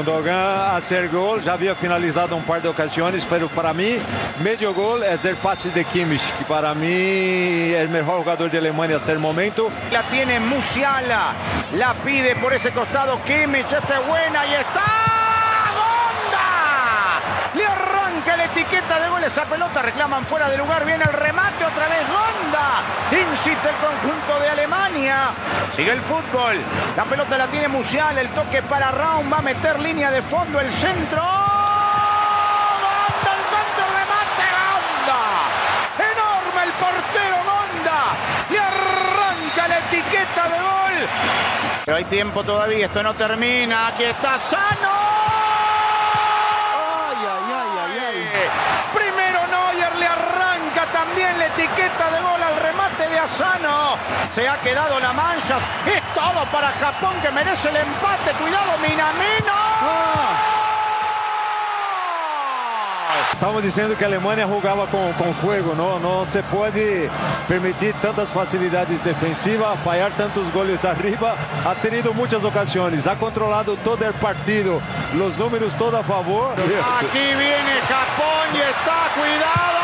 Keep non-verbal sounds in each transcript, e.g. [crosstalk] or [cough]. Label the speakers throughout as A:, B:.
A: Gundogan
B: hace el gol, ya había finalizado un par de ocasiones, pero para mí medio gol es del pase de Kimmich, que para mí el mejor jugador de Alemania hasta el momento.
A: La tiene Musiala, la pide por ese costado Kimmich, esta es buena y está. La etiqueta de gol esa pelota, reclaman fuera de lugar, viene el remate otra vez Gonda. Insiste el conjunto de Alemania. Sigue el fútbol. La pelota la tiene Musiala, el toque para Raum, va a meter línea de fondo el centro. ¡Gonda! El centro remate Gonda. Enorme el portero Gonda. Le arranca la etiqueta de gol. Pero hay tiempo todavía, esto no termina. Aquí está Sano.
B: Ay, ay, ay, ay, ay.
A: Primero Neuer le arranca también la etiqueta de gol al remate de Asano. Se ha quedado la mancha. Es todo para Japón que merece el empate. Cuidado, Minamino.
B: Estamos diciendo que Alemania jugaba con, con fuego, ¿no? No se puede permitir tantas facilidades defensivas, fallar tantos goles arriba. Ha tenido muchas ocasiones, ha controlado todo el partido, los números todo a favor.
A: Aquí viene Japón y está cuidado.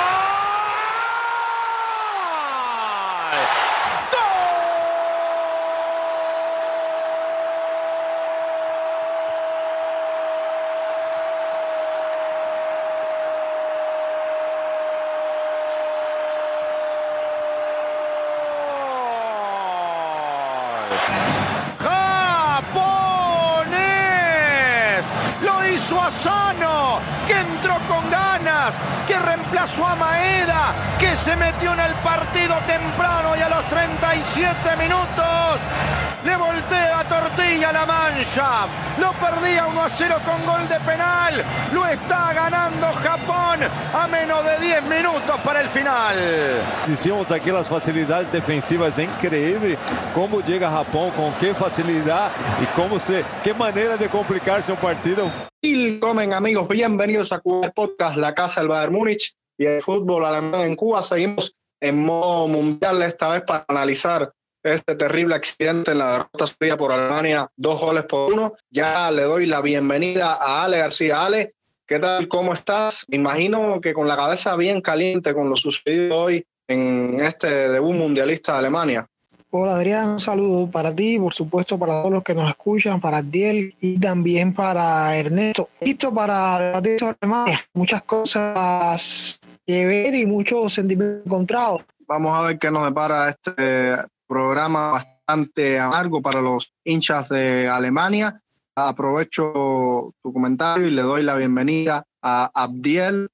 A: Lo hizo Asano, que entró con ganas, que reemplazó a Maeda, que se metió en el partido temprano y a los 37 minutos le voltea tortilla a la mancha. Lo perdía 1 a 0 con gol de penal. Lo está ganando Japón a menos de 10 minutos para el final.
B: Hicimos aquí las facilidades defensivas, increíble cómo llega Japón, con qué facilidad y cómo se, qué manera de complicarse un partido.
C: Willkommen amigos, bienvenidos a Cuba Podcast, la casa del Bayern Múnich y el fútbol alemán en Cuba. Seguimos en modo mundial esta vez para analizar este terrible accidente en la derrota sufrida por Alemania, dos goles por uno. Ya le doy la bienvenida a Ale García. Ale, ¿qué tal? ¿Cómo estás? Me imagino que con la cabeza bien caliente con lo sucedido hoy en este debut mundialista de Alemania.
D: Hola Adrián, un saludo para ti, por supuesto para todos los que nos escuchan, para Diel y también para Ernesto. Listo para debatir sobre Alemania. Muchas cosas que ver y muchos sentimientos encontrados.
C: Vamos a ver qué nos depara este programa bastante amargo para los hinchas de Alemania. Aprovecho tu comentario y le doy la bienvenida a Abdiel.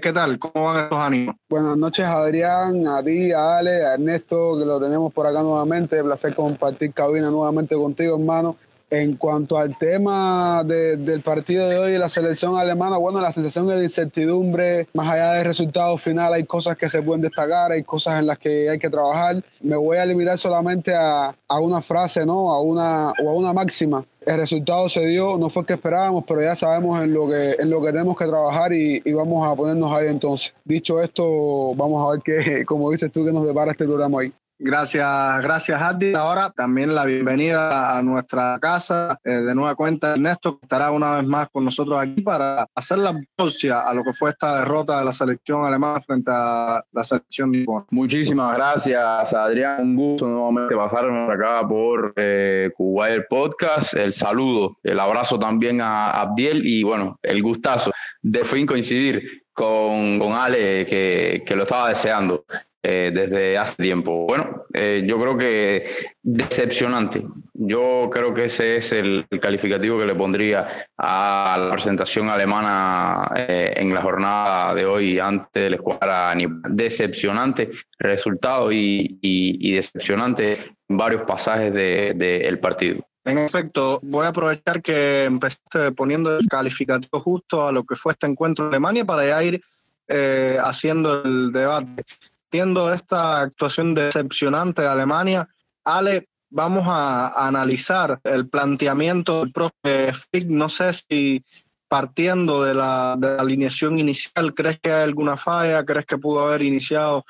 C: ¿Qué tal? ¿Cómo van estos ánimos?
E: Buenas noches, Adrián, a ti, a Ale, a Ernesto, que lo tenemos por acá nuevamente. Placer compartir cabina nuevamente contigo, hermano. En cuanto al tema de- del partido de hoy y la selección alemana, bueno, la sensación de incertidumbre, más allá del resultado final, hay cosas que se pueden destacar, hay cosas en las que hay que trabajar. Me voy a limitar solamente a, a una frase, ¿no? A una, o a una máxima. El resultado se dio, no fue el que esperábamos, pero ya sabemos en lo que, en lo que tenemos que trabajar y, y vamos a ponernos ahí entonces. Dicho esto, vamos a ver qué, [laughs] como dices tú, que nos depara este programa hoy.
C: Gracias, gracias, Abdi. Ahora también la bienvenida a nuestra casa eh, de nueva cuenta, Ernesto, estará una vez más con nosotros aquí para hacer la autopsia a lo que fue esta derrota de la selección alemana frente a la selección nipona.
F: Muchísimas gracias, Adrián. Un gusto nuevamente pasar acá por eh, Kuwait Podcast. El saludo, el abrazo también a Abdiel y bueno, el gustazo de fin coincidir con, con Ale, que lo estaba deseando eh, desde hace tiempo. Bueno, eh, yo creo que decepcionante. Yo creo que ese es el, calificativo que le pondría a la presentación alemana eh, en la jornada de hoy ante la escuadra. Decepcionante resultado y, y- y decepcionante en varios pasajes del de, el partido.
C: En efecto, voy a aprovechar que empezaste poniendo el calificativo justo a lo que fue este encuentro de Alemania para ya ir eh, haciendo el debate. Viendo esta actuación decepcionante de Alemania, Ale, vamos a, a analizar el planteamiento del profe Flick. No sé si partiendo de la, de la alineación inicial, ¿crees que hay alguna falla? ¿Crees que pudo haber iniciado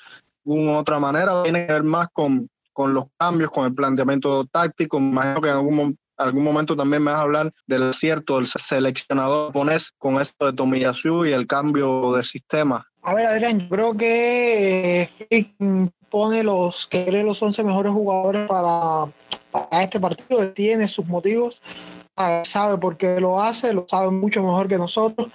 C: alguna otra manera, tiene que ver más con, con los cambios, con el planteamiento táctico. Me imagino que en algún, algún momento también me vas a hablar del acierto del seleccionador japonés con esto de Tomiyasu y el cambio de sistema.
D: A ver, Adrián, yo creo que eh, pone los que los 11 mejores jugadores para, este partido, tiene sus motivos, sabe por qué lo hace, lo sabe mucho mejor que nosotros.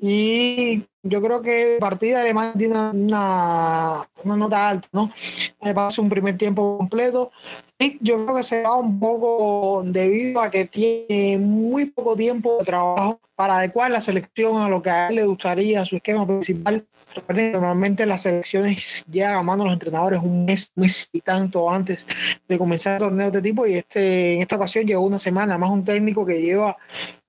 D: Y yo creo que partida además tiene una, nota alta, ¿no? Me pasa un primer tiempo completo. Y yo creo que se va un poco debido a que tiene muy poco tiempo de trabajo para adecuar la selección a lo que a él le gustaría, su esquema principal normalmente las selecciones llegan a mano los entrenadores un mes, un mes y tanto antes de comenzar torneos de tipo y este en esta ocasión llegó una semana, más un técnico que lleva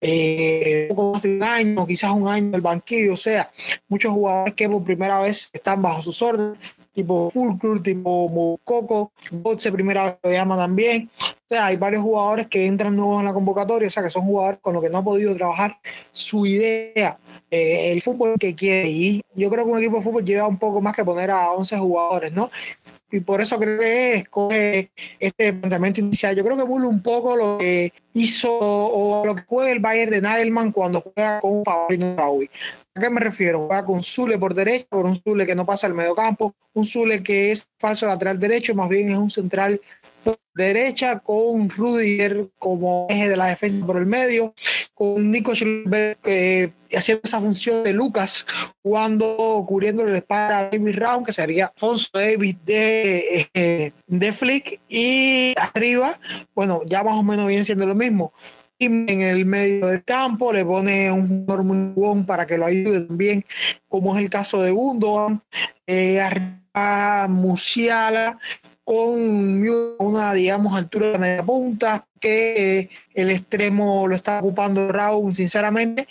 D: eh, poco más de un año, quizás un año en el banquillo, o sea, muchos jugadores que por primera vez están bajo sus órdenes tipo Fulcrum, tipo Coco, Botse primera vez lo llama también. Sea, hay varios jugadores que entran nuevos en la convocatoria, o sea, que son jugadores con los que no ha podido trabajar su idea, eh, el fútbol que quiere. Y yo creo que un equipo de fútbol lleva un poco más que poner a 11 jugadores, ¿no? y por eso creo que escoge este planteamiento inicial. Yo creo que vuelve un poco lo que hizo o lo que juega el Bayern de Nagelman cuando juega con Paulino Raúl. ¿A qué me refiero? Juega con Zule por derecha, por un Zule que no pasa al medio campo, un Zule que es falso lateral derecho, más bien es un central derecha con Rudiger como eje de la defensa por el medio, con Nico Schilberg eh, haciendo esa función de Lucas, jugando, cubriendo la espalda a David Round, que sería Alfonso Davis de, eh, de Flick, y arriba, bueno, ya más o menos viene siendo lo mismo. En el medio del campo le pone un jugador muy buen para que lo ayude también, como es el caso de Gundogan. Eh, arriba Musiala con una, digamos, altura de media punta, que eh, el extremo lo está ocupando Raúl, sinceramente,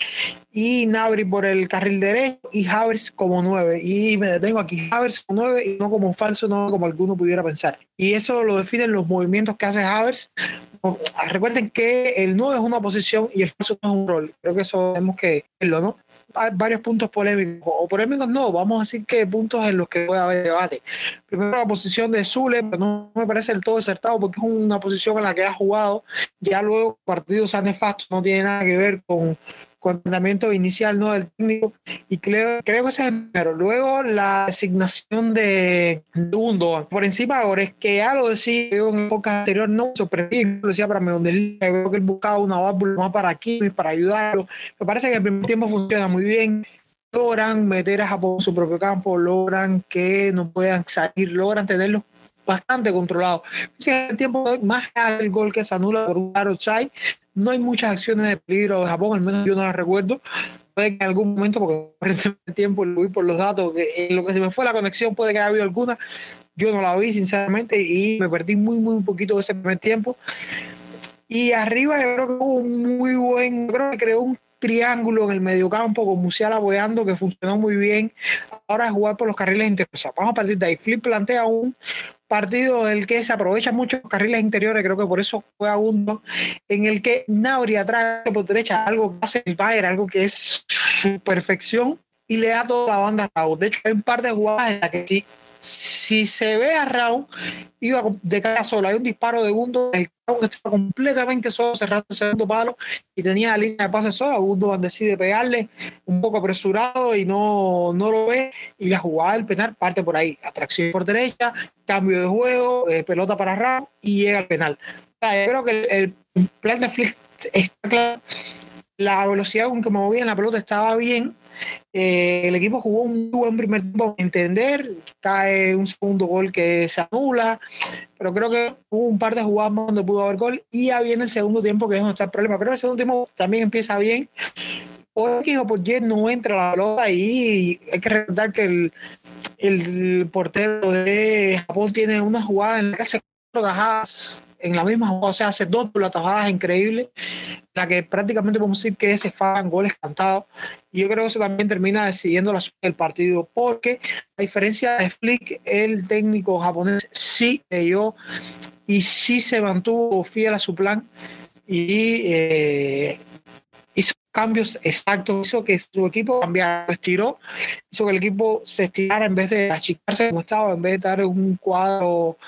D: y Nabri por el carril derecho y Havers como nueve. Y me detengo aquí, Havers como nueve y no como un falso, no como alguno pudiera pensar. Y eso lo definen los movimientos que hace Havers. Recuerden que el 9 es una posición y el falso no es un rol. Creo que eso tenemos que verlo, ¿no? Hay varios puntos polémicos, o polémicos no, vamos a decir que puntos en los que puede haber debate. Primero la posición de Zule, no me parece del todo acertado porque es una posición en la que ha jugado, ya luego partidos han nefastos, no tiene nada que ver con, planteamiento inicial ¿no? del técnico y creo, creo que ese es el primero. Luego la designación de Gundogan por encima ahora es que ya lo decía en época anterior, no sorprendí, lo decía para mí, donde creo que él buscaba una válvula más para aquí, para ayudarlo. Me parece que el primer tiempo funciona muy bien logran meter a Japón en su propio campo, logran que no puedan salir, logran tenerlos bastante controlados. En el tiempo más el gol que se anula por un outside, no hay muchas acciones de peligro de Japón, al menos yo no las recuerdo. Puede que en algún momento, porque [laughs] por el tiempo lo vi por los datos, que en lo que se me fue la conexión puede que haya habido alguna. Yo no la vi, sinceramente, y me perdí muy, muy poquito de ese primer tiempo. Y arriba yo creo que hubo un muy buen, creo que creó un triángulo en el mediocampo con Musiala apoyando que funcionó muy bien. Ahora jugar por los carriles interiores. Vamos a partir de ahí. Flip plantea un partido en el que se aprovecha mucho los carriles interiores, creo que por eso juega uno, en el que Nauri atrás por derecha, algo que hace el Bayern, algo que es su perfección, y le da toda la banda a Raúl. De hecho, hay un par de jugadas en las que sí si se ve a Raúl, iba de cara solo. Hay un disparo de Gundo, el Raúl estaba completamente solo cerrando el segundo palo y tenía la línea de pase sola. Gundo decide pegarle un poco apresurado y no, no lo ve. Y la jugada del penal parte por ahí. Atracción por derecha, cambio de juego, eh, pelota para Raúl y llega al penal. yo creo que el, el plan de Flick está claro. La velocidad con que me movía en la pelota estaba bien eh, el equipo jugó un buen primer tiempo, entender, cae un segundo gol que se anula, pero creo que hubo un par de jugadas donde pudo haber gol y ya viene el segundo tiempo que es donde está el problema. Creo que el segundo tiempo también empieza bien. Por X o por Y no entra la pelota y hay que recordar que el, el portero de Japón tiene una jugada en la que hace cuatro en la misma jugada, o sea, hace dos tajadas increíbles, la que prácticamente podemos decir que se fan goles cantados. Y yo creo que eso también termina decidiendo la el partido, porque a diferencia de Flick, el técnico japonés sí leyó y sí se mantuvo fiel a su plan y eh, cambios exactos, hizo que su equipo cambiara, estiró, hizo que el equipo se estirara en vez de achicarse como estaba, en vez de en un cuadro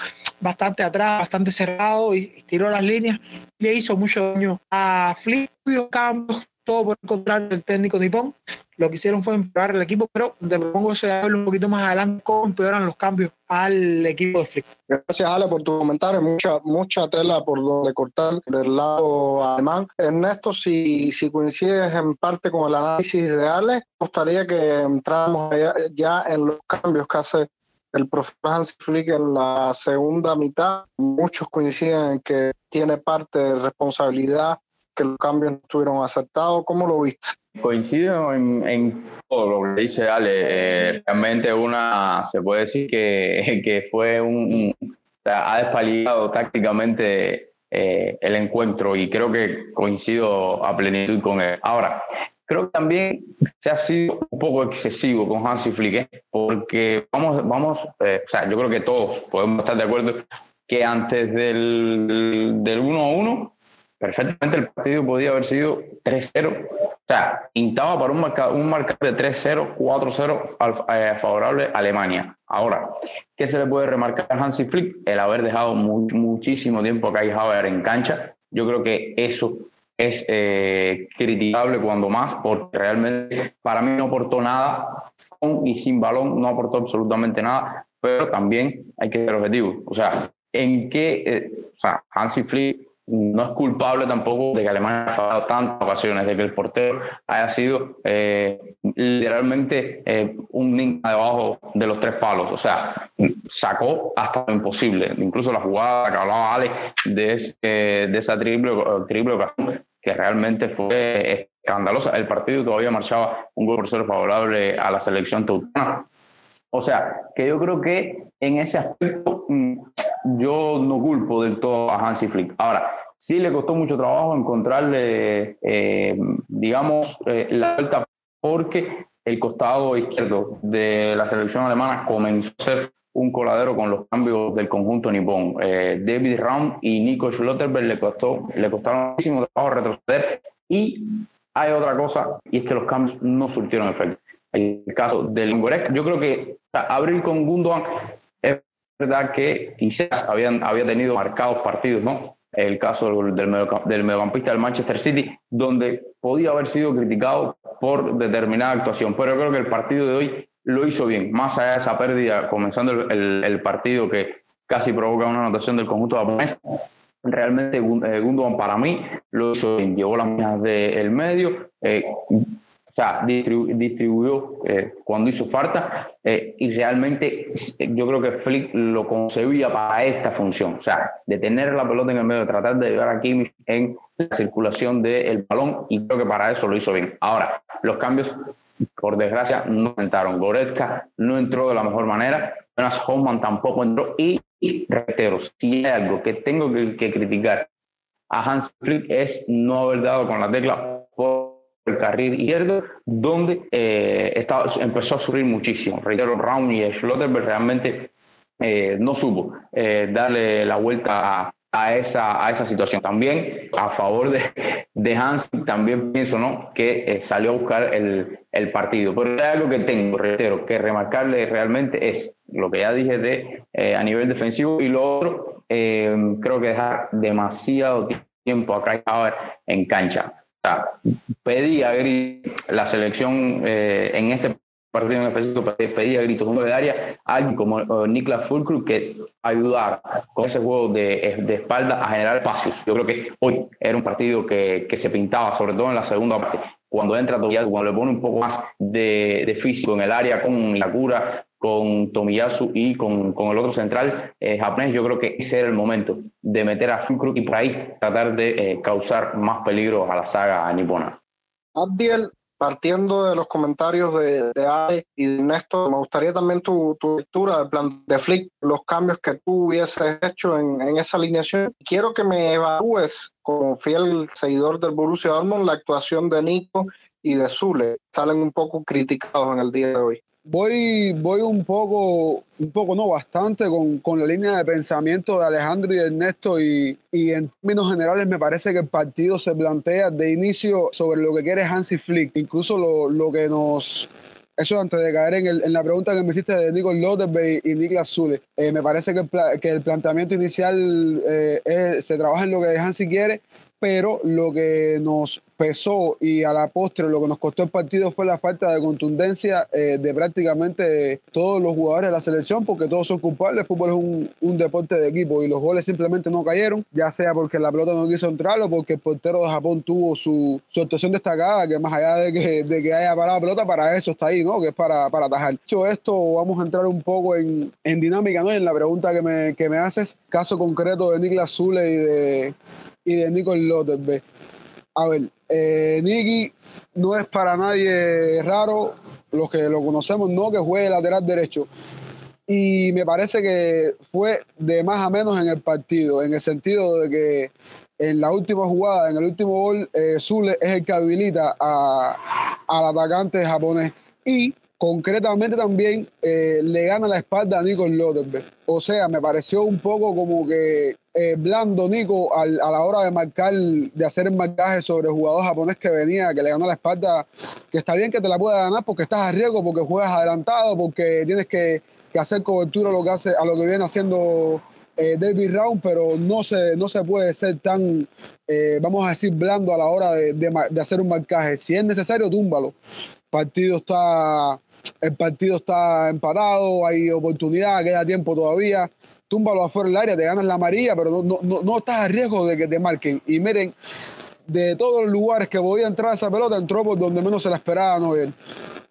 D: bastante atrás, bastante cerrado, y estiró las líneas, le hizo mucho daño a Flick, cambios, todo por el contrario del técnico nipón. Lo que hicieron fue empeorar el equipo, pero te propongo eso ya un poquito más adelante, cómo empeoran los cambios al equipo de Flick.
C: Gracias, Ale, por tu comentario. Mucha, mucha tela por donde cortar del lado alemán. Ernesto, si, si coincides en parte con el análisis de Ale, gustaría que entráramos ya en los cambios que hace el profesor Hans Flick en la segunda mitad. Muchos coinciden en que tiene parte de responsabilidad que los cambios estuvieron acertados. ¿Cómo lo viste?
F: Coincido en, todo lo que dice Ale. Eh, realmente una, se puede decir que, [laughs] que fue un, ha despaliado tácticamente eh, el encuentro y creo que coincido a plenitud con él. Ahora, creo que también se ha sido un poco excesivo con Hansi Flick, ¿eh? porque vamos, vamos o sea, yo creo que todos podemos estar de acuerdo que antes del, del 1-1 perfectamente el partido podía haber sido 3-0. O sea, pintaba para un marcador, un marcador de 3-0, 4-0 eh, favorable a Alemania. Ahora, ¿qué se le puede remarcar a Hansi Flick? El haber dejado muchísimo tiempo a Kai Havertz en cancha. Yo creo que eso es eh, criticable cuando más, porque realmente para mí no aportó nada con y sin balón, no aportó absolutamente nada, pero también hay que ser objetivo. O sea, en qué, eh, o sea, Hansi Flick no es culpable tampoco de que Alemania haya fallado tantas ocasiones, de que el portero haya sido eh, literalmente eh, un niño debajo de los tres palos. O sea, sacó hasta lo imposible. Incluso la jugada que hablaba Ale de, de esa triple, triple ocasión, que realmente fue escandalosa. El partido todavía marchaba un gol por cero favorable a la selección teutana. O sea, que yo creo que en ese aspecto mm, yo no culpo del todo a Hansi Flick. Ahora, sí le costó mucho trabajo encontrarle, eh, digamos, eh, la vuelta porque el costado izquierdo de la selección alemana comenzó a ser un coladero con los cambios del conjunto nipón. Eh, David Raum y Nico Schlotterberg le costó le costaron muchísimo trabajo retroceder y hay otra cosa y es que los cambios no surtieron efecto. El caso del Ingorek, yo creo que abrir con Gundogan verdad que quizás habían, había tenido marcados partidos, ¿no? El caso del, del, mediocampista del Manchester City, donde podía haber sido criticado por determinada actuación, pero creo que el partido de hoy lo hizo bien, más allá de esa pérdida, comenzando el, el, partido que casi provoca una anotación del conjunto japonés, realmente eh, Gundogan para mí lo hizo bien, llevó las minas del medio, eh, o sea, distribuyó eh, cuando hizo falta eh, y realmente yo creo que Flick lo concebía para esta función, o sea, de tener la pelota en el medio, tratar de ayudar a Kimmich en la circulación del balón y creo que para eso lo hizo bien. Ahora, los cambios, por desgracia, no entraron. Goretzka no entró de la mejor manera, Jonas Hoffman tampoco entró y, reitero, si hay algo que tengo que, que criticar a Hans Flick es no haber dado con la tecla por el carril izquierdo, donde eh, estaba, empezó a sufrir muchísimo. Reitero, Raum y Schlotterberg realmente eh, no supo eh, darle la vuelta a, esa, a esa situación. También a favor de, de Hans, también pienso ¿no? que salió a buscar el, el, partido. Pero hay algo que tengo, reitero, que remarcarle realmente es lo que ya dije de a nivel defensivo y lo otro, creo que dejar demasiado tiempo acá en cancha sea, pedía la selección eh, en este partido en específico, pedía gritos de área a alguien como uh, Niklas Fulcrum que ayudara con ese juego de, de, espalda a generar espacios. Yo creo que hoy era un partido que, que se pintaba, sobre todo en la segunda parte, cuando entra Tobias, cuando le pone un poco más de, de físico en el área con la cura, con Tomiyasu y con, con, el otro central eh, japonés, yo creo que ese era el momento de meter a Fulkrug y por ahí tratar de eh, causar más peligro a la saga nipona.
C: Abdiel, partiendo de los comentarios de, de Ale y de Néstor, me gustaría también tu, tu, lectura del plan de Flick, los cambios que tú hubieses hecho en, en, esa alineación. Quiero que me evalúes, como fiel seguidor del Borussia Dortmund, la actuación de Nico y de Zule. Salen un poco criticados en el día de hoy.
E: Voy, voy un poco, un poco, no, bastante con, con la línea de pensamiento de Alejandro y Ernesto y, y, en términos generales me parece que el partido se plantea de inicio sobre lo que quiere Hansi Flick, incluso lo, lo que nos eso antes de caer en, el, en, la pregunta que me hiciste de Nico Lotterby y Niklas Zule. Eh, me parece que el, que el planteamiento inicial eh, se trabaja en lo que Hansi quiere pero lo que nos pesó y a la postre lo que nos costó el partido fue la falta de contundencia eh, de prácticamente todos los jugadores de la selección, porque todos son culpables. El fútbol es un, un, deporte de equipo y los goles simplemente no cayeron, ya sea porque la pelota no quiso entrar o porque el portero de Japón tuvo su, su actuación destacada, que más allá de que, de que haya parado la pelota, para eso está ahí, ¿no? Que es para, para atajar. Dicho esto, vamos a entrar un poco en, en dinámica, ¿no? En la pregunta que me, que me haces, caso concreto de Niklas Zule y de y de Nico López. A ver, eh, Nicky no es para nadie raro, los que lo conocemos, no que juegue lateral derecho. Y me parece que fue de más a menos en el partido, en el sentido de que en la última jugada, en el último gol, eh, Zule es el que habilita a, al atacante japonés. Y concretamente también eh, le gana la espalda a Nico López. O sea, me pareció un poco como que eh, blando Nico a la hora de marcar, de hacer el marcaje sobre el jugador japonés que venía, que le ganó la espalda, que está bien que te la pueda ganar porque estás a riesgo, porque juegas adelantado, porque tienes que, hacer cobertura a lo que a lo que viene haciendo eh, David Round, pero no se, no se puede ser tan, eh, vamos a decir, blando a la hora de, de, hacer un marcaje. Si es necesario, túmbalo. El partido está, el partido está empatado, hay oportunidad, queda tiempo todavía túmbalo afuera del área, te ganas la amarilla, pero no, no, no estás a riesgo de que te marquen. Y miren, de todos los lugares que podía entrar esa pelota, entró por donde menos se la esperaba Noel.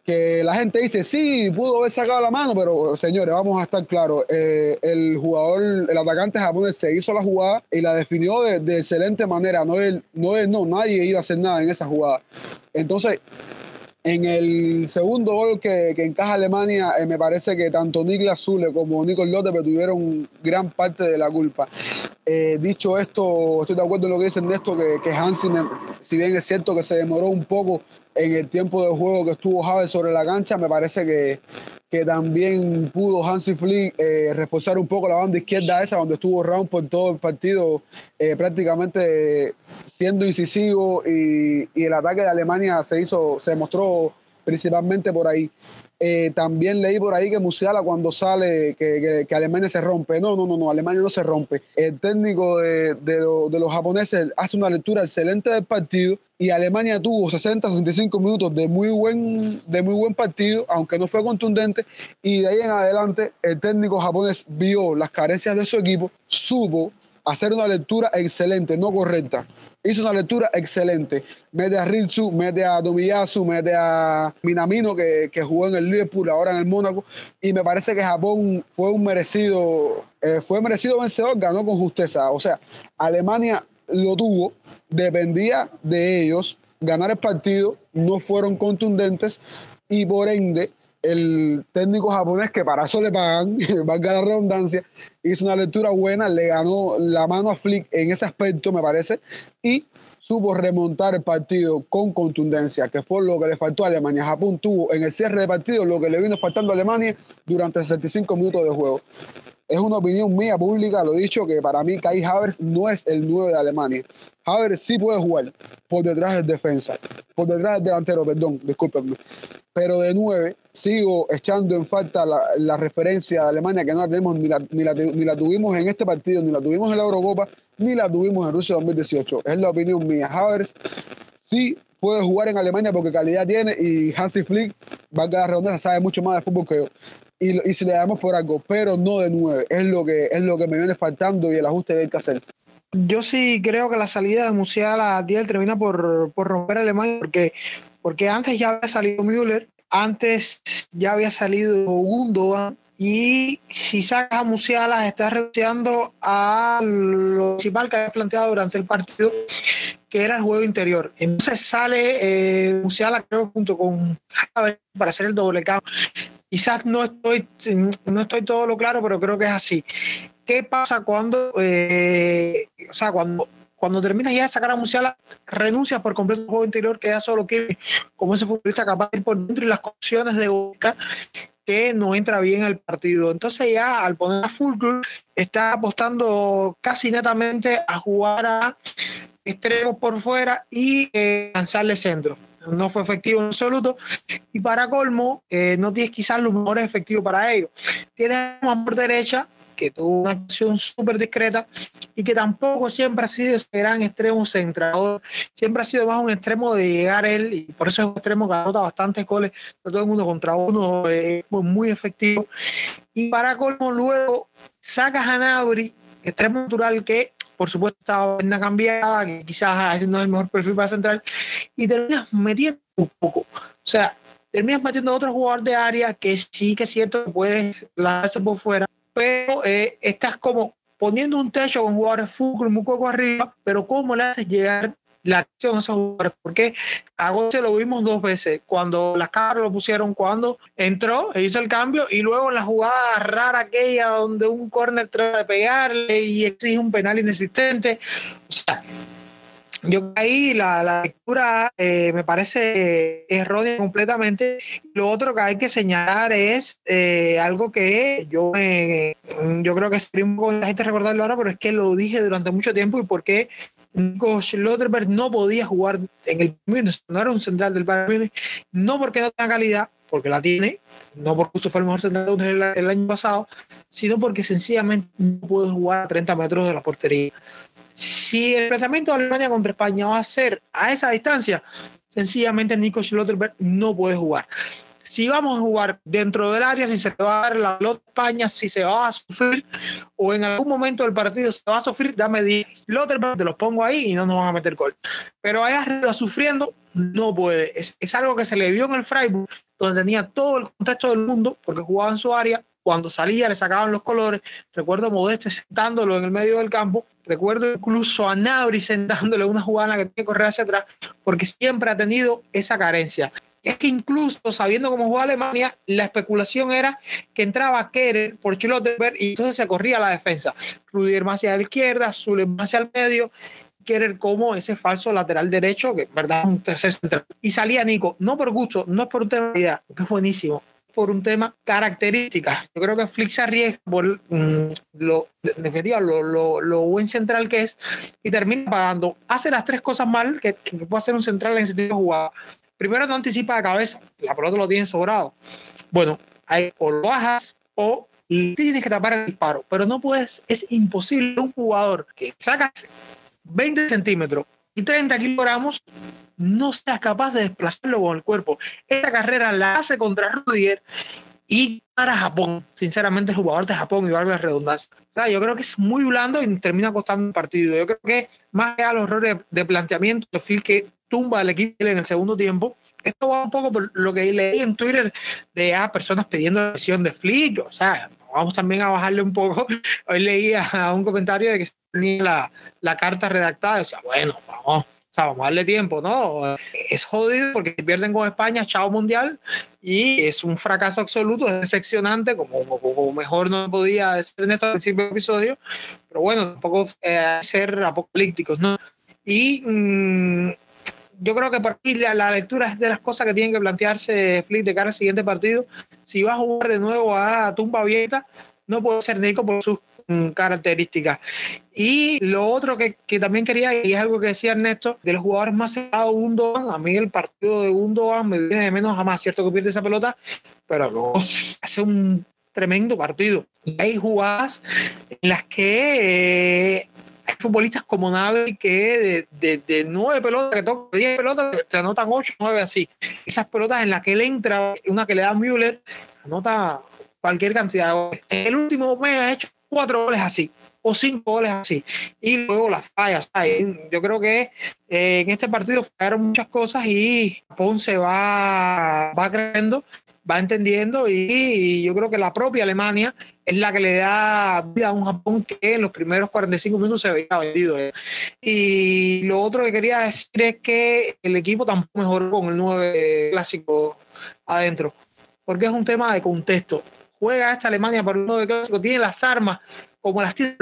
E: Que la gente dice, sí, pudo haber sacado la mano, pero señores, vamos a estar claros. Eh, el jugador, el atacante japonés se hizo la jugada y la definió de, excelente manera. Noel, Noel, no, nadie iba a hacer nada en esa jugada. Entonces, en el segundo gol que, que encaja Alemania, eh, me parece que tanto Niklas Zule como Nico Lotte tuvieron gran parte de la culpa. Eh, dicho esto, estoy de acuerdo en lo que dice Ernesto, que, que Hansi, si bien es cierto que se demoró un poco en el tiempo de juego que estuvo Javier sobre la cancha, me parece que, que también pudo Hansi Flick eh, reforzar un poco la banda izquierda esa, donde estuvo Round por todo el partido, eh, prácticamente siendo incisivo y, y, el ataque de Alemania se hizo, se mostró principalmente por ahí. Eh, también leí por ahí que Musiala cuando sale, que, que, Alemania se rompe. No, no, no, no, Alemania no se rompe. El técnico de, de, de, los japoneses hace una lectura excelente del partido y Alemania tuvo 60, 65 minutos de muy buen, de muy buen partido, aunque no fue contundente. Y de ahí en adelante el técnico japonés vio las carencias de su equipo, supo hacer una lectura excelente, no correcta hizo una lectura excelente. Mete a Ritsu, mete a Tomiyasu, mete a Minamino, que, que, jugó en el Liverpool, ahora en el Mónaco. Y me parece que Japón fue un merecido, eh, fue merecido vencedor, ganó con justeza. O sea, Alemania lo tuvo, dependía de ellos ganar el partido, no fueron contundentes y por ende el técnico japonés, que para eso le pagan, [laughs] valga la redundancia, hizo una lectura buena, le ganó la mano a Flick en ese aspecto, me parece, y supo remontar el partido con contundencia, que fue lo que le faltó a Alemania. Japón tuvo en el cierre de partido lo que le vino faltando a Alemania durante 65 minutos de juego. Es una opinión mía pública, lo dicho, que para mí Kai Havertz no es el 9 de Alemania. Havertz sí puede jugar por detrás del defensa, por detrás del delantero, perdón, discúlpenme pero de nueve sigo echando en falta la, referencia de Alemania que no la tenemos ni la, la, la, tuvimos en este partido, ni la tuvimos en la Eurocopa, ni la tuvimos en Rusia 2018. Es la opinión mía. Havertz sí puede jugar en Alemania porque calidad tiene y Hansi Flick, va a quedar redonda, sabe mucho más de fútbol que yo. Y, y, si le damos por algo, pero no de nueve. Es lo que, es lo que me viene faltando y el ajuste que hay que hacer.
D: Yo sí creo que la salida de Musiala a Diel termina por, por romper Alemania porque porque antes ya había salido Müller, antes ya había salido Gundogan, y si sacas a Musiala estás renunciando a lo principal que había planteado durante el partido, que era el juego interior. Entonces sale eh, Musiala, creo, junto con para hacer el doble campo. Quizás no estoy, no estoy todo lo claro, pero creo que es así. ¿Qué pasa cuando, eh, o sea, cuando cuando terminas ya de sacar a Musiala, renuncias por completo al juego interior, queda solo que como ese futbolista capaz de ir por dentro y las opciones de Boca que no entra bien al partido. Entonces ya al poner a Fulcrum está apostando casi netamente a jugar a extremos por fuera y eh, lanzarle centro. No fue efectivo en absoluto. Y para colmo, eh, no tienes quizás los mejores efectivos para ello. Tienes a por derecha, que tuvo una acción súper discreta y que tampoco siempre ha sido ese gran extremo centrador, siempre ha sido más un extremo de llegar él y por eso es un extremo que anota bastantes goles, sobre todo en uno contra uno, eh, muy efectivo. Y para colmo luego sacas a Nabri, extremo natural que por supuesto estaba una cambiada, que quizás no es el mejor perfil para central, y terminas metiendo un poco. O sea, terminas metiendo a otro jugador de área que sí que es cierto que puedes lanzarse por fuera, pero eh, estás como poniendo un techo con jugadores fútbol muy poco arriba, pero ¿cómo le haces llegar la acción a esos jugadores? Porque a Gómez lo vimos dos veces, cuando las cámaras lo pusieron, cuando entró, e hizo el cambio, y luego en la jugada rara aquella donde un córner trata de pegarle y exige un penal inexistente. O sea, yo ahí la, la lectura eh, me parece errónea completamente. Lo otro que hay que señalar es eh, algo que yo yo creo que es poco la gente recordarlo ahora, pero es que lo dije durante mucho tiempo y por qué Nico Schlotterberg no podía jugar en el no era un central del Bayern no porque no tenga calidad, porque la tiene, no porque justo fue el mejor central del el año pasado, sino porque sencillamente no puede jugar a 30 metros de la portería. Si el planteamiento de Alemania contra España va a ser a esa distancia, sencillamente Nico Schlotterberg no puede jugar. Si vamos a jugar dentro del área, si se va a dar la pelota España, si se va a sufrir o en algún momento del partido se va a sufrir, dame 10 Schlotterberg, te los pongo ahí y no nos van a meter gol. Pero ahí arriba sufriendo, no puede. Es, algo que se le vio en el Freiburg, donde tenía todo el contexto del mundo, porque jugaba en su área, cuando salía le sacaban los colores. Recuerdo Modeste sentándolo en el medio del campo. Recuerdo incluso a Nabri sentándole una jugada que tiene que correr hacia atrás, porque siempre ha tenido esa carencia. Es que incluso sabiendo cómo jugaba Alemania, la especulación era que entraba Kerer por Schlotterberg y entonces se corría la defensa. Rudiger más hacia la izquierda, Zule más hacia el medio, Kerer como ese falso lateral derecho, que verdad un tercer central. Y salía Nico, no por gusto, no por idea, porque es buenísimo, por un tema características. Yo creo que Flick se arriesga por mm, lo, lo, lo, buen central que es y termina pagando. Hace las tres cosas mal que, puede hacer un central en ese tipo de jugada. Primero, no anticipa de cabeza, la pelota lo tiene sobrado. Bueno, hay o lo bajas o tienes que tapar el disparo, pero no puedes, es imposible un jugador que saca 20 centímetros y 30 kilogramos no seas capaz de desplazarlo con el cuerpo. Esta carrera la hace contra Rudiger y para Japón. Sinceramente, el jugador de Japón, y valga la redundancia. yo creo que es muy blando y termina costando un partido. Yo creo que más allá de los errores de planteamiento, el Phil que tumba al equipo en el segundo tiempo, esto va un poco por lo que leí en Twitter de ah, personas pidiendo la lesión de Flick, o sea, vamos también a bajarle un poco. Hoy leía un comentario de que tenía la, la carta redactada, decía, bueno, vamos, o sea, vamos a darle tiempo, ¿no? Es jodido porque pierden con España, chao mundial, y es un fracaso absoluto, es decepcionante, como, como mejor no podía decir en este principio del episodio, pero bueno, tampoco eh, ser apocalípticos, ¿no? Y mm, yo creo que por aquí la, la, lectura es de las cosas que tienen que plantearse Flick de cara al siguiente partido. Si va a jugar de nuevo a tumba abierta, no puede ser Nico por sus características. Y lo otro que, que, también quería, y es algo que decía Ernesto, de los jugadores más cerrados, Gundogan, a mí el partido de Gundogan me viene de menos jamás, cierto que pierde esa pelota, pero luego hace un tremendo partido. Y hay jugadas en las que eh, hay futbolistas como Navi que de, de, nueve pelotas que toca, diez pelotas, te anotan ocho, nueve así. Esas pelotas en las que él entra, una que le da Müller, anota cualquier cantidad. El último mes ha hecho cuatro goles así o cinco goles así. Y luego las fallas. Yo creo que eh, en este partido fallaron muchas cosas y se va, va creyendo, va entendiendo y, yo creo que la propia Alemania es la que le da vida a un Japón que en los primeros 45 minutos se había vendido. Eh. Y lo otro que quería decir es que el equipo tampoco mejoró con el 9 clásico adentro, porque es un tema de contexto juega esta Alemania para un nuevo clásico, tiene las armas como las tiene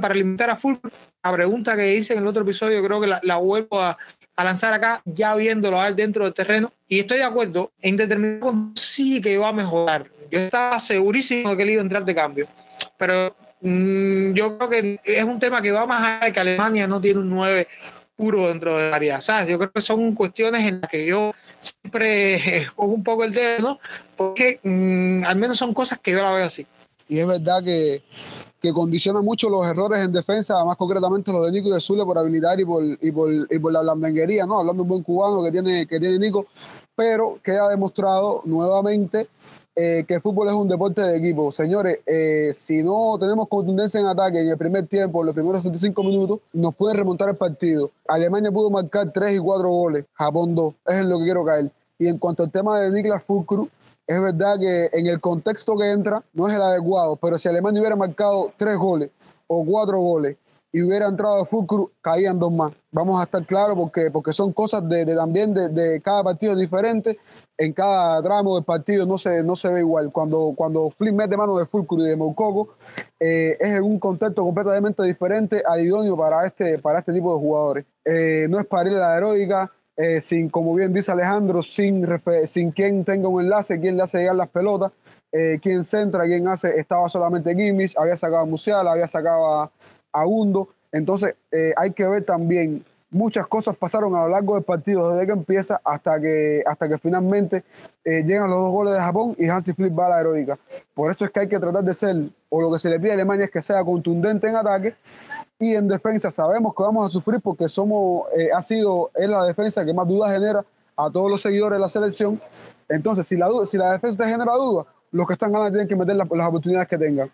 D: para limitar a fútbol. La pregunta que hice en el otro episodio, creo que la, vuelvo a, lanzar acá, ya viéndolo dentro del terreno. Y estoy de acuerdo, en determinado sí que va a mejorar. Yo estaba segurísimo de que él iba a entrar de cambio. Pero mm, yo creo que es un tema que va más allá de que Alemania no tiene un 9 puro dentro de área. ¿sabes? Yo creo que son cuestiones en las que yo siempre [laughs] pongo un poco el dedo, ¿no? Porque mm, al menos son cosas que yo la veo así.
E: Y es verdad que, que condiciona mucho los errores en defensa, más concretamente los de Nico y de Zule por habilidad y por, y por, y por la blandenguería, ¿no? Hablando de un buen cubano que tiene, que tiene Nico, pero que ha demostrado nuevamente eh, que el fútbol es un deporte de equipo. Señores, eh, si no tenemos contundencia en ataque en el primer tiempo, en los primeros 65 minutos, nos pueden remontar el partido. Alemania pudo marcar 3 y 4 goles, Japón 2, es en lo que quiero caer. Y en cuanto al tema de Niklas Fulcru, es verdad que en el contexto que entra no es el adecuado, pero si Alemania hubiera marcado 3 goles o 4 goles y hubiera entrado Fulcru, caían dos más. Vamos a estar claros porque, porque son cosas de, también de, cada partido diferente. En cada tramo del partido no se, no se ve igual. Cuando, cuando Flynn mete mano de Fulcru y de Moukoko, eh, es en un contexto completamente diferente al idóneo para este, para este tipo de jugadores. Eh, no es para ir a la heroica, eh, sin, como bien dice Alejandro, sin, sin quien tenga un enlace, quien le hace llegar las pelotas, quien centra, quien hace, estaba solamente Gimmich, había sacado a Musiala, había sacado a Hundo. Entonces eh, hay que ver también, muchas cosas pasaron a lo largo del partido, desde que empieza hasta que, hasta que finalmente llegan los dos goles de Japón y Hansi Flick va a la heroica. Por eso es que hay que tratar de ser, o lo que se le pide a Alemania es que sea contundente en ataque, y en defensa sabemos que vamos a sufrir porque somos, eh, ha sido es la defensa que más dudas genera a todos los seguidores de la selección. Entonces, si la, si la defensa genera dudas, los que están ganando tienen que meter las oportunidades que tengan.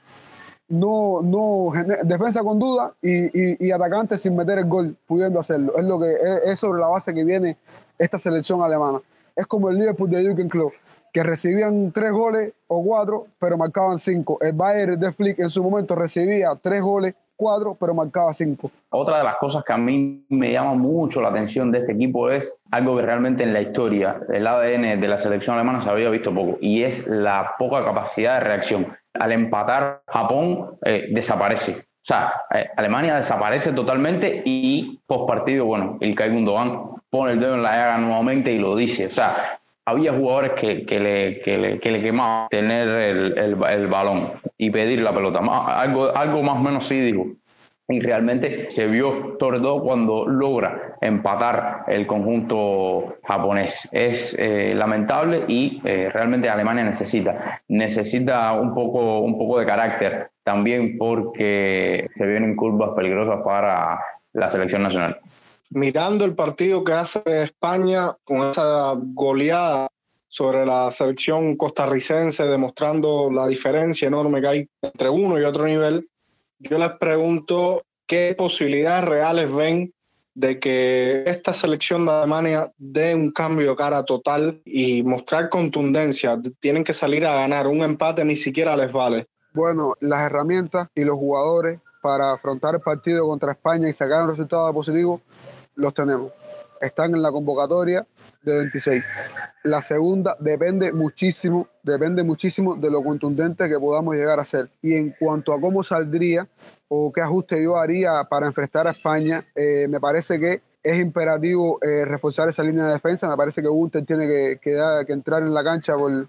E: No, no, defensa con duda y, y, atacante sin meter el gol, pudiendo hacerlo. Es, lo que, es, sobre la base que viene esta selección alemana. Es como el Liverpool de Jürgen Klopp, que recibían tres goles o cuatro, pero marcaban cinco. El Bayern de Flick en su momento recibía tres goles cuatro, pero marcaba cinco.
F: Otra de las cosas que a mí me llama mucho la atención de este equipo es algo que realmente en la historia, el ADN de la selección alemana se había visto poco, y es la poca capacidad de reacción. Al empatar, Japón eh, desaparece. O sea, eh, Alemania desaparece totalmente y post partido, bueno, el Gundogan pone el dedo en la llaga nuevamente y lo dice. O sea, había jugadores que, que, le, que, le, que le quemaban tener el, el, el, balón y pedir la pelota. Algo, algo más o menos sí digo. Y realmente se vio, sobre todo cuando logra empatar el conjunto japonés. Es eh, lamentable y eh, realmente Alemania necesita. Necesita un poco, un poco de carácter también porque se vienen curvas peligrosas para la selección nacional
C: mirando el partido que hace España con esa goleada sobre la selección costarricense, demostrando la diferencia enorme que hay entre uno y otro nivel, yo les pregunto qué posibilidades reales ven de que esta selección de Alemania dé un cambio de cara total y mostrar contundencia. Tienen que salir a ganar. Un empate ni siquiera les vale.
E: Bueno, las herramientas y los jugadores para afrontar el partido contra España y sacar un resultado positivo los tenemos. Están en la convocatoria de 26. La segunda depende muchísimo, depende muchísimo de lo contundente que podamos llegar a ser. Y en cuanto a cómo saldría o qué ajuste yo haría para enfrentar a España, eh, me parece que es imperativo eh, reforzar esa línea de defensa. Me parece que Gunter tiene que, que, entrar en la cancha por,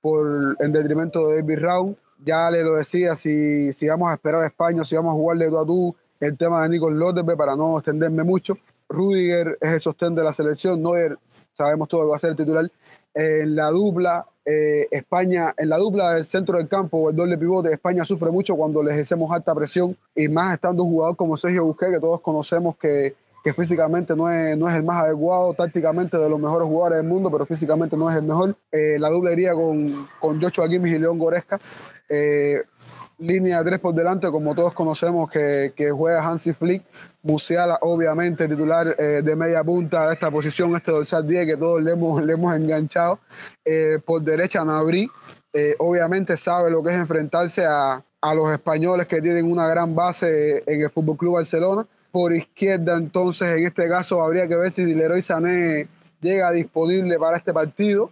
E: por, en detrimento de David Raúl. Ya le lo decía, si, si vamos a esperar a España, si vamos a jugarle tú a tú, el tema de Nico López, para no extenderme mucho, Rudiger es el sostén de la selección, Neuer sabemos todo que va a ser el titular. En la dupla, eh, España, en la dupla del centro del campo, el doble pivote, España sufre mucho cuando le ejercemos alta presión y más estando un jugador como Sergio Busquets, que todos conocemos que, que físicamente no es, no es el más adecuado, tácticamente de los mejores jugadores del mundo, pero físicamente no es el mejor. Eh, la dupla iría con, con Joshua Kimmich y León Goresca. Eh, línea de tres por delante, como todos conocemos que, que juega Hansi Flick. Musiala, obviamente, titular eh, de media punta de esta posición, este dorsal 10 que todos le hemos, le hemos enganchado. Eh, por derecha, Nabri, eh, obviamente sabe lo que es enfrentarse a, a, los españoles que tienen una gran base en el Fútbol Club Barcelona. Por izquierda, entonces, en este caso, habría que ver si Leroy Sané llega disponible para este partido.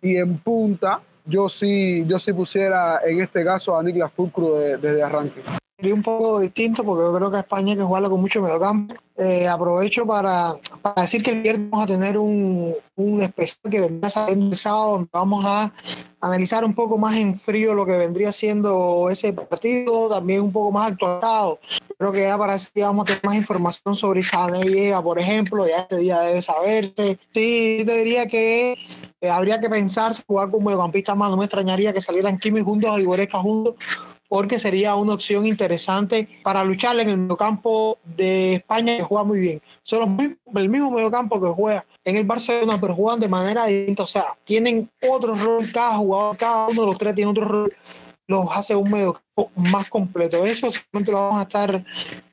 E: Y en punta, yo sí, yo sí pusiera en este caso a Niklas Fulcro desde arranque.
D: sería un poco distinto porque yo creo que España hay que jugarlo con mucho mediocampo. Eh, aprovecho para, para, decir que el viernes vamos a tener un, un especial que vendrá saliendo el sábado, donde vamos a analizar un poco más en frío lo que vendría siendo ese partido, también un poco más actualizado. Creo que ya para ese día vamos a tener más información sobre Sané por ejemplo, ya este día debe saberse. Sí, te diría que eh, habría que pensar jugar como mediocampista más, no me extrañaría que salieran Kimi juntos y Goretzka juntos, porque sería una opción interesante para luchar en el mediocampo de España que juega muy bien. Son el mismo mediocampo que juega en el Barcelona, pero juegan de manera distinta, o sea, tienen otro rol cada jugador, cada uno de los tres tiene otro rol los hace un medio más completo. Eso simplemente lo vamos a estar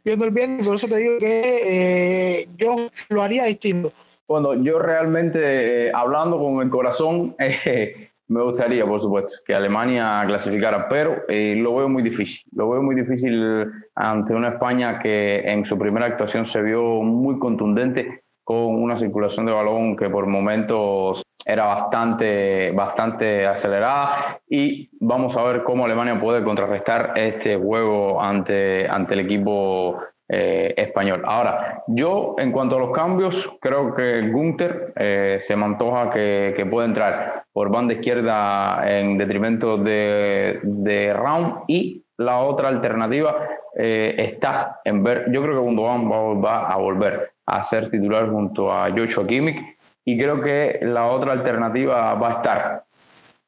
D: viendo el viernes, por eso te digo que eh, yo lo haría distinto.
F: Bueno, yo realmente, eh, hablando con el corazón, [laughs] eh, me gustaría, por supuesto, que Alemania clasificara, pero lo veo muy difícil. Lo veo muy difícil ante una España que en su primera actuación se vio muy contundente con una circulación de balón que por momentos era bastante, bastante acelerada y vamos a ver cómo Alemania puede contrarrestar este juego ante, ante el equipo eh, español. Ahora, yo en cuanto a los cambios, creo que Gunther eh, se me antoja que, que, puede entrar por banda izquierda en detrimento de, de Raum y la otra alternativa eh, está en ver, yo creo que Gundogan va, a volver a ser titular junto a Joshua Kimmich y creo que la otra alternativa va a estar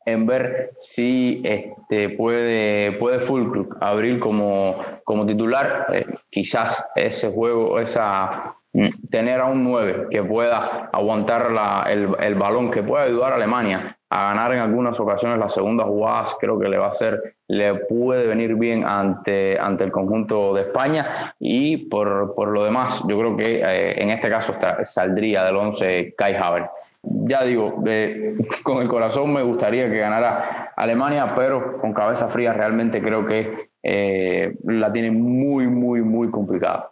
F: en ver si este, puede, puede Fulcrum abrir como, como titular. Eh, quizás ese juego, esa mm, tener a un 9 que pueda aguantar la, el, el, balón, que pueda ayudar a Alemania a ganar en algunas ocasiones las segundas jugadas, creo que le va a ser, le puede venir bien ante, ante el conjunto de España y por, por lo demás, yo creo que eh, en este caso saldría del 11 Kai Havertz. Ya digo, eh, con el corazón me gustaría que ganara Alemania, pero con cabeza fría realmente creo que eh, la tiene muy, muy, muy complicada.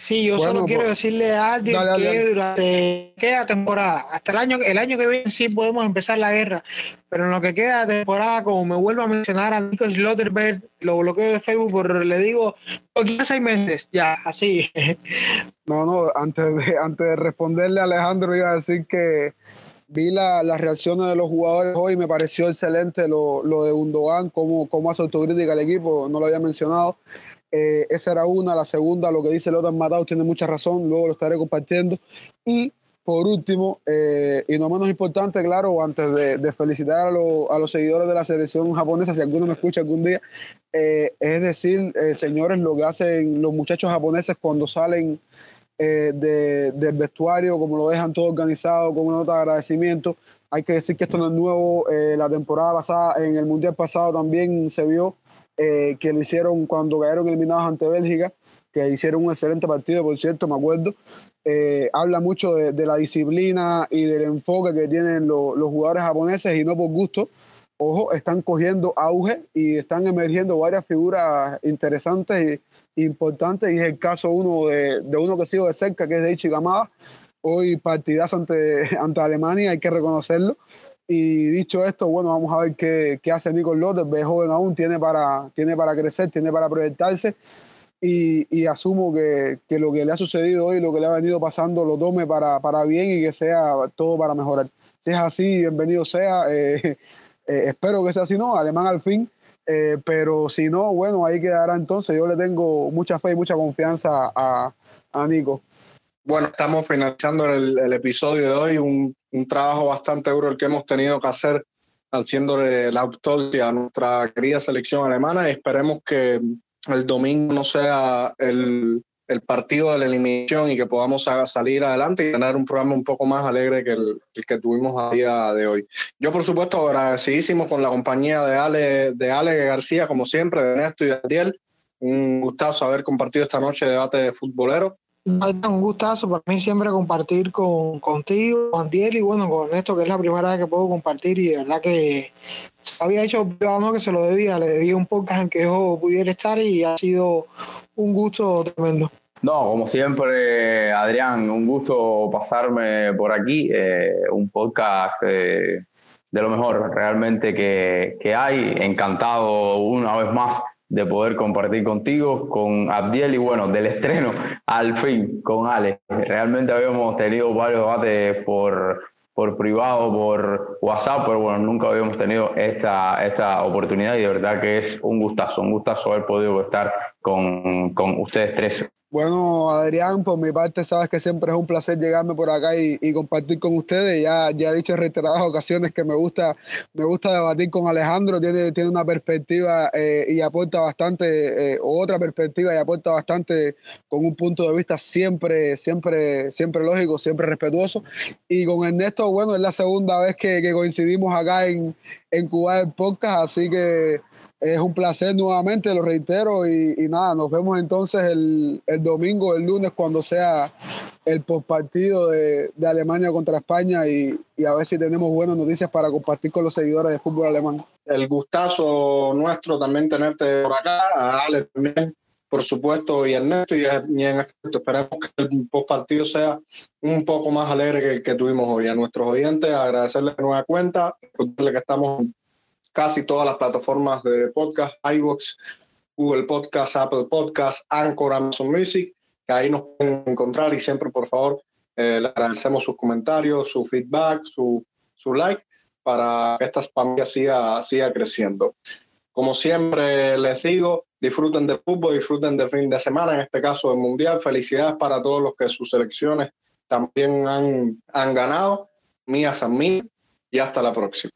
D: Sí, yo solo quiero pues, decirle a alguien que durante queda temporada, hasta el año, el año que viene sí podemos empezar la guerra, pero en lo que queda de temporada, como me vuelvo a mencionar a Nico Slotterberg, lo bloqueo de Facebook, pero le digo, qué seis meses, ya, así.
E: No, no, antes de, [laughs] antes de responderle a Alejandro, iba a decir que vi la, las reacciones de los jugadores hoy, me pareció excelente lo, lo de Undogan, cómo, cómo hace autocrítica al equipo, no lo había mencionado. Eh, esa era una. La segunda, lo que dice Lothar Matado tiene mucha razón, luego lo estaré compartiendo. Y por último, eh, y no menos importante, claro, antes de, felicitar a, los seguidores de la selección japonesa, si alguno me escucha algún día, eh, es decir, señores, lo que hacen los muchachos japoneses cuando salen del vestuario, como lo dejan todo organizado, con una nota de agradecimiento. Hay que decir que esto no es nuevo. la temporada pasada, en el Mundial pasado también se vio eh, que lo hicieron cuando cayeron eliminados ante Bélgica, que hicieron un excelente partido, por cierto, me acuerdo. Eh, habla mucho de, la disciplina y del enfoque que tienen los jugadores japoneses y no por gusto. Ojo, están cogiendo auge y están emergiendo varias figuras interesantes e importantes. Y es el caso uno de, uno que sigo de cerca, que es de Ichigamada. Hoy partidazo ante, [laughs] ante Alemania, hay que reconocerlo. Y dicho esto, bueno, vamos a ver qué, qué hace Nico López, es joven aún, tiene para, tiene para crecer, tiene para proyectarse. Y, asumo que, que, lo que le ha sucedido hoy, lo que le ha venido pasando, lo tome para, para bien y que sea todo para mejorar. Si es así, bienvenido sea. Eh, [laughs] eh, espero que sea así, no, alemán al fin. Eh, pero si no, bueno, ahí quedará entonces. Yo le tengo mucha fe y mucha confianza a, a Nico.
C: Bueno, estamos finalizando el, episodio de hoy, un, trabajo bastante duro el que hemos tenido que hacer haciéndole la autopsia a nuestra querida selección alemana y esperemos que el domingo no sea el, partido de la eliminación y que podamos salir adelante y tener un programa un poco más alegre que el, que tuvimos a día de hoy. Yo, por supuesto, agradecidísimo con la compañía de Ale, de Ale García, como siempre, de Ernesto y de Adiel. Un gustazo haber compartido esta noche de debate futbolero.
D: Un gustazo para mí siempre compartir con, contigo, con Diel y bueno, con esto que es la primera vez que puedo compartir y de verdad que había hecho no que se lo debía, le debía un podcast en que yo pudiera estar y ha sido un gusto tremendo.
F: No, como siempre, Adrián, un gusto pasarme por aquí, eh, un podcast de lo mejor realmente que, que hay, encantado una vez más de poder compartir contigo, con Abdiel y bueno, del estreno al fin con Alex. Realmente habíamos tenido varios debates por, por privado, por WhatsApp, pero bueno, nunca habíamos tenido esta, esta oportunidad y de verdad que es un gustazo, un gustazo haber podido estar con, con ustedes tres.
E: Bueno, Adrián, por mi parte, sabes que siempre es un placer llegarme por acá y, compartir con ustedes. Ya, ya he dicho en reiteradas ocasiones que me gusta, me gusta debatir con Alejandro. Tiene, tiene una perspectiva eh, y aporta bastante, eh, otra perspectiva y aporta bastante con un punto de vista siempre, siempre, siempre lógico, siempre respetuoso. Y con Ernesto, bueno, es la segunda vez que, coincidimos acá en, en Cuba el podcast, así que es un placer nuevamente, lo reitero, y, nada, nos vemos entonces el, domingo, el lunes, cuando sea el postpartido de, de Alemania contra España y, a ver si tenemos buenas noticias para compartir con los seguidores de fútbol alemán.
C: El gustazo nuestro también tenerte por acá, a Ale también, por supuesto, y Ernesto, y, en efecto, esperemos que el postpartido sea un poco más alegre que el que tuvimos hoy. A nuestros oyentes, agradecerles de nueva cuenta, recordarles que estamos casi todas las plataformas de podcast, iVoox, Google Podcast, Apple Podcast, Anchor, Amazon Music, que ahí nos pueden encontrar y siempre, por favor, eh, le agradecemos sus comentarios, su feedback, su, su like, para que esta familia siga, siga creciendo. Como siempre les digo, disfruten de fútbol, disfruten de fin de semana, en este caso del Mundial. Felicidades para todos los que sus selecciones también han, han ganado. Mías a mí y hasta la próxima.